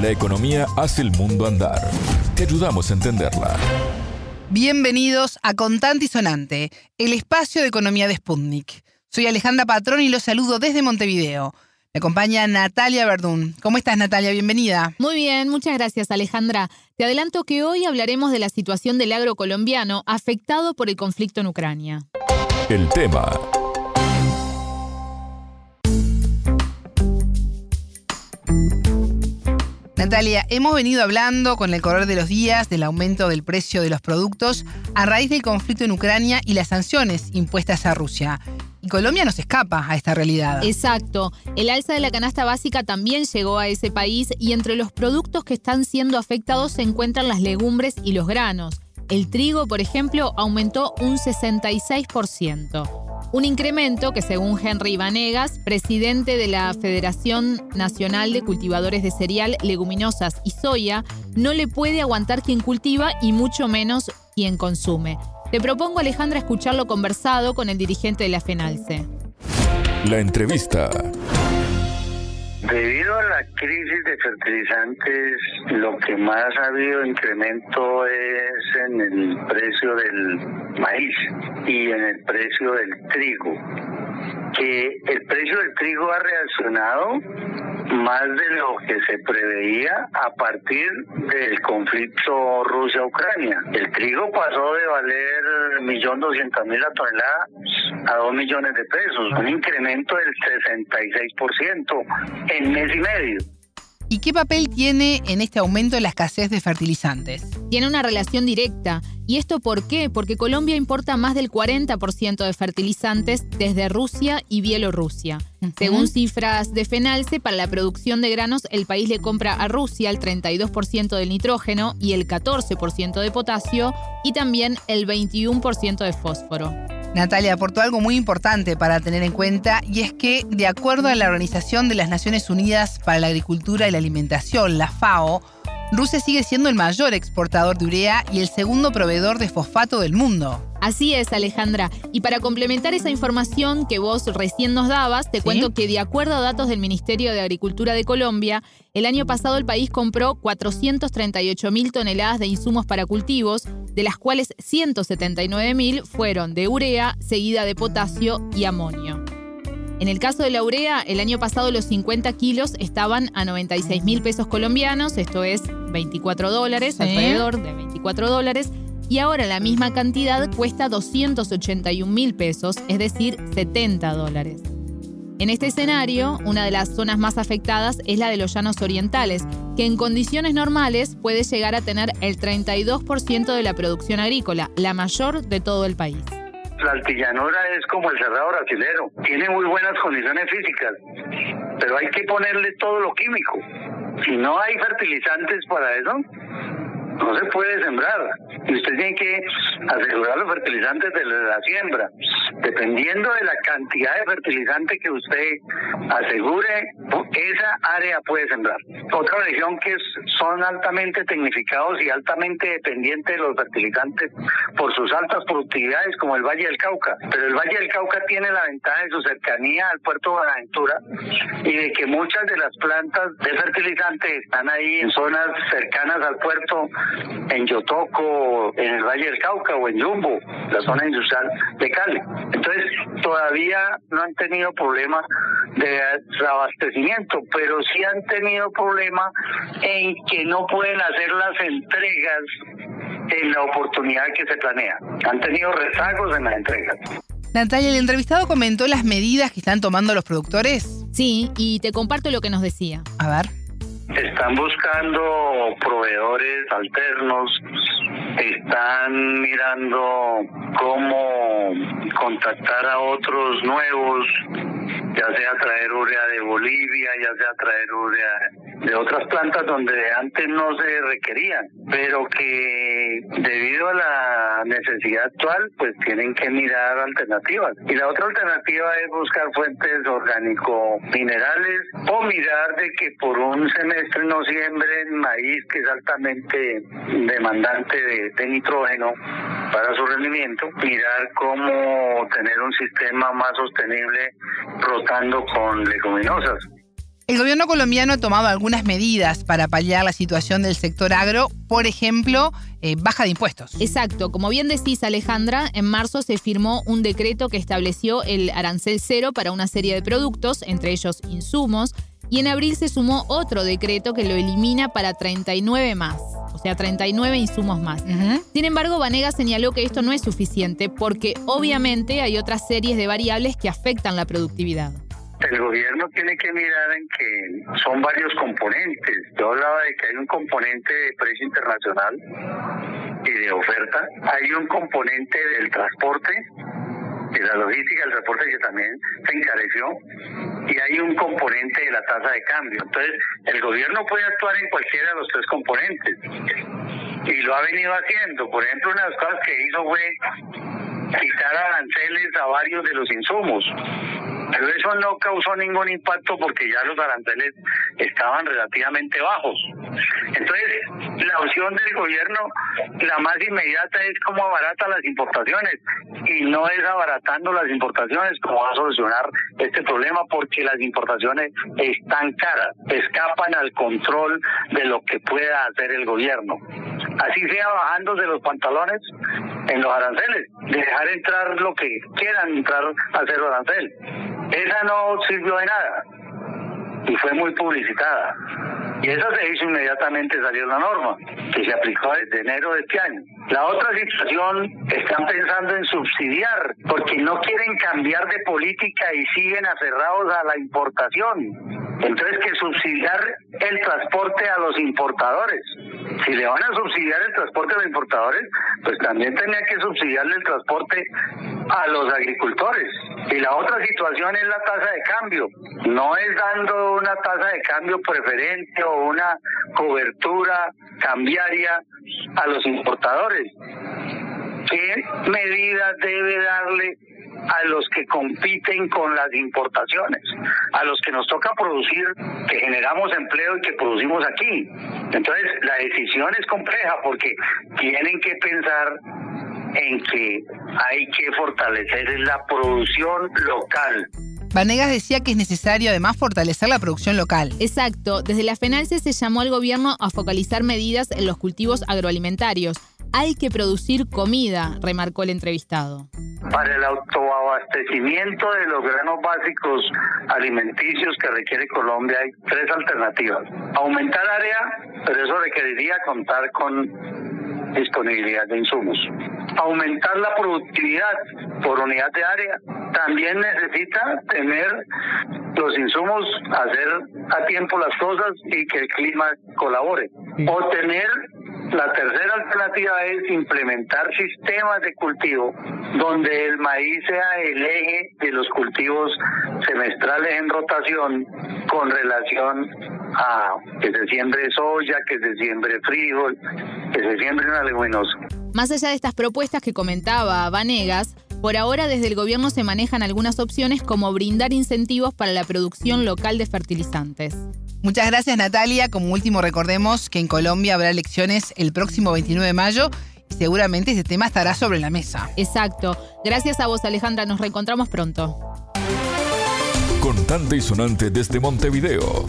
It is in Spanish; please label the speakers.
Speaker 1: La economía hace el mundo andar. Te ayudamos a entenderla.
Speaker 2: Bienvenidos a Contante y Sonante, el espacio de economía de Sputnik. Soy Alejandra Patrón y los saludo desde Montevideo. Me acompaña Natalia Verdún. ¿Cómo estás, Natalia? Bienvenida.
Speaker 3: Muy bien, muchas gracias, Alejandra. Te adelanto que hoy hablaremos de la situación del agro colombiano afectado por el conflicto en Ucrania.
Speaker 1: El tema
Speaker 2: Natalia, hemos venido hablando con el correr de los días del aumento del precio de los productos a raíz del conflicto en Ucrania y las sanciones impuestas a Rusia. Y Colombia no se escapa a esta realidad.
Speaker 3: Exacto. El alza de la canasta básica también llegó a ese país y entre los productos que están siendo afectados se encuentran las legumbres y los granos. El trigo, por ejemplo, aumentó un 66%. Un incremento que según Henry Vanegas, presidente de la Federación Nacional de Cultivadores de Cereal, Leguminosas y Soya, no le puede aguantar quien cultiva y mucho menos quien consume. Te propongo, Alejandra, escucharlo conversado con el dirigente de la FENALCE.
Speaker 1: La entrevista.
Speaker 4: Debido a la crisis de fertilizantes, lo que más ha habido incremento es en el precio del maíz y en el precio del trigo. Que el precio del trigo ha reaccionado más de lo que se preveía a partir del conflicto Rusia-Ucrania. El trigo pasó de valer 1.200.000 la tonelada a 2 millones de pesos, un incremento del 66% en mes y medio.
Speaker 2: ¿Y qué papel tiene en este aumento la escasez de fertilizantes?
Speaker 3: Tiene una relación directa. ¿Y esto por qué? Porque Colombia importa más del 40% de fertilizantes desde Rusia y Bielorrusia. Según cifras de FENALCE, para la producción de granos el país le compra a Rusia el 32% del nitrógeno y el 14% de potasio y también el 21% de fósforo.
Speaker 2: Natalia aportó algo muy importante para tener en cuenta y es que, de acuerdo a la Organización de las Naciones Unidas para la Agricultura y la Alimentación, la FAO, Rusia sigue siendo el mayor exportador de urea y el segundo proveedor de fosfato del mundo.
Speaker 3: Así es, Alejandra. Y para complementar esa información que vos recién nos dabas, te cuento que de acuerdo a datos del Ministerio de Agricultura de Colombia, el año pasado el país compró 438 mil toneladas de insumos para cultivos, de las cuales 179 mil fueron de urea, seguida de potasio y amonio. En el caso de la urea, el año pasado los 50 kilos estaban a 96 mil pesos colombianos, esto es 24 dólares, alrededor de 24 dólares, y ahora la misma cantidad cuesta 281 mil pesos, es decir, 70 dólares. En este escenario, una de las zonas más afectadas es la de los llanos orientales, que en condiciones normales puede llegar a tener el 32% de la producción agrícola, la mayor de todo el país.
Speaker 4: La altillanura es como el cerrado brasilero, tiene muy buenas condiciones físicas, pero hay que ponerle todo lo químico. Si no hay fertilizantes para eso, no se puede sembrar. Y usted tiene que asegurar los fertilizantes de la siembra. Dependiendo de la cantidad de fertilizante que usted asegure, esa área puede sembrar. Otra región que son altamente tecnificados y altamente dependientes de los fertilizantes por sus altas productividades, como el Valle del Cauca. Pero el Valle del Cauca tiene la ventaja de su cercanía al puerto de Buenaventura y de que muchas de las plantas de fertilizantes están ahí en zonas cercanas al puerto en Yotoco, en el Valle del Cauca o en Yumbo, la zona industrial de Cali. Entonces, todavía no han tenido problema de abastecimiento, pero sí han tenido problema en que no pueden hacer las entregas en la oportunidad que se planea. Han tenido rezagos en las entregas.
Speaker 2: Natalia, el entrevistado comentó las medidas que están tomando los productores.
Speaker 3: Sí, y te comparto lo que nos decía.
Speaker 2: A ver.
Speaker 4: Están buscando proveedores alternos, están mirando cómo contactar a otros nuevos, ya sea traer urea de Bolivia, ya sea traer urea de otras plantas donde antes no se requerían, pero que debido a la necesidad actual, pues tienen que mirar alternativas. Y la otra alternativa es buscar fuentes orgánico-minerales o mirar de que por un semestre no siembren maíz, que es altamente demandante de, de nitrógeno para su rendimiento, mirar cómo tener un sistema más sostenible rotando con leguminosas.
Speaker 2: El gobierno colombiano ha tomado algunas medidas para paliar la situación del sector agro, por ejemplo, eh, baja de impuestos.
Speaker 3: Exacto, como bien decís Alejandra, en marzo se firmó un decreto que estableció el arancel cero para una serie de productos, entre ellos insumos, y en abril se sumó otro decreto que lo elimina para 39 más, o sea, 39 insumos más. Sin embargo, Vanega señaló que esto no es suficiente porque obviamente hay otras series de variables que afectan la productividad.
Speaker 4: El gobierno tiene que mirar en que son varios componentes. Yo hablaba de que hay un componente de precio internacional y de oferta. Hay un componente del transporte, de la logística del transporte que también se encareció. Y hay un componente de la tasa de cambio. Entonces, el gobierno puede actuar en cualquiera de los tres componentes. Y lo ha venido haciendo. Por ejemplo, una de las cosas que hizo fue quitar aranceles a varios de los insumos pero eso no causó ningún impacto porque ya los aranceles estaban relativamente bajos. Entonces, la opción del gobierno, la más inmediata es cómo abarata las importaciones y no es abaratando las importaciones como va a solucionar este problema porque las importaciones están caras, escapan al control de lo que pueda hacer el gobierno. Así sea bajándose los pantalones en los aranceles, dejar entrar lo que quieran entrar a hacer los aranceles. Esa no sirvió de nada y fue muy publicitada. Y esa se hizo inmediatamente, salió la norma, que se aplicó desde enero de este año. La otra situación, están pensando en subsidiar, porque no quieren cambiar de política y siguen aferrados a la importación. Entonces, que subsidiar el transporte a los importadores. Si le van a subsidiar el transporte a los importadores, pues también tenía que subsidiarle el transporte a los agricultores. Y la otra situación es la tasa de cambio. No es dando una tasa de cambio preferente o una cobertura cambiaria a los importadores. ¿Qué medidas debe darle a los que compiten con las importaciones, a los que nos toca producir, que generamos empleo y que producimos aquí. Entonces, la decisión es compleja porque tienen que pensar en que hay que fortalecer la producción local.
Speaker 2: Vanegas decía que es necesario además fortalecer la producción local.
Speaker 3: Exacto. Desde la FENALCE se llamó al gobierno a focalizar medidas en los cultivos agroalimentarios. Hay que producir comida, remarcó el entrevistado.
Speaker 4: Para el autoabastecimiento de los granos básicos alimenticios que requiere Colombia hay tres alternativas. Aumentar área, pero eso requeriría contar con disponibilidad de insumos. Aumentar la productividad por unidad de área. También necesita tener los insumos, hacer a tiempo las cosas y que el clima colabore. O tener la tercera alternativa es implementar sistemas de cultivo donde el maíz sea el eje de los cultivos semestrales en rotación con relación a que se siembre soya, que se siembre frijol, que se siembre una leguminosa.
Speaker 3: Más allá de estas propuestas que comentaba Vanegas, por ahora desde el gobierno se manejan algunas opciones como brindar incentivos para la producción local de fertilizantes.
Speaker 2: Muchas gracias Natalia. Como último recordemos que en Colombia habrá elecciones el próximo 29 de mayo y seguramente ese tema estará sobre la mesa.
Speaker 3: Exacto. Gracias a vos Alejandra, nos reencontramos pronto.
Speaker 1: Contante y sonante desde Montevideo.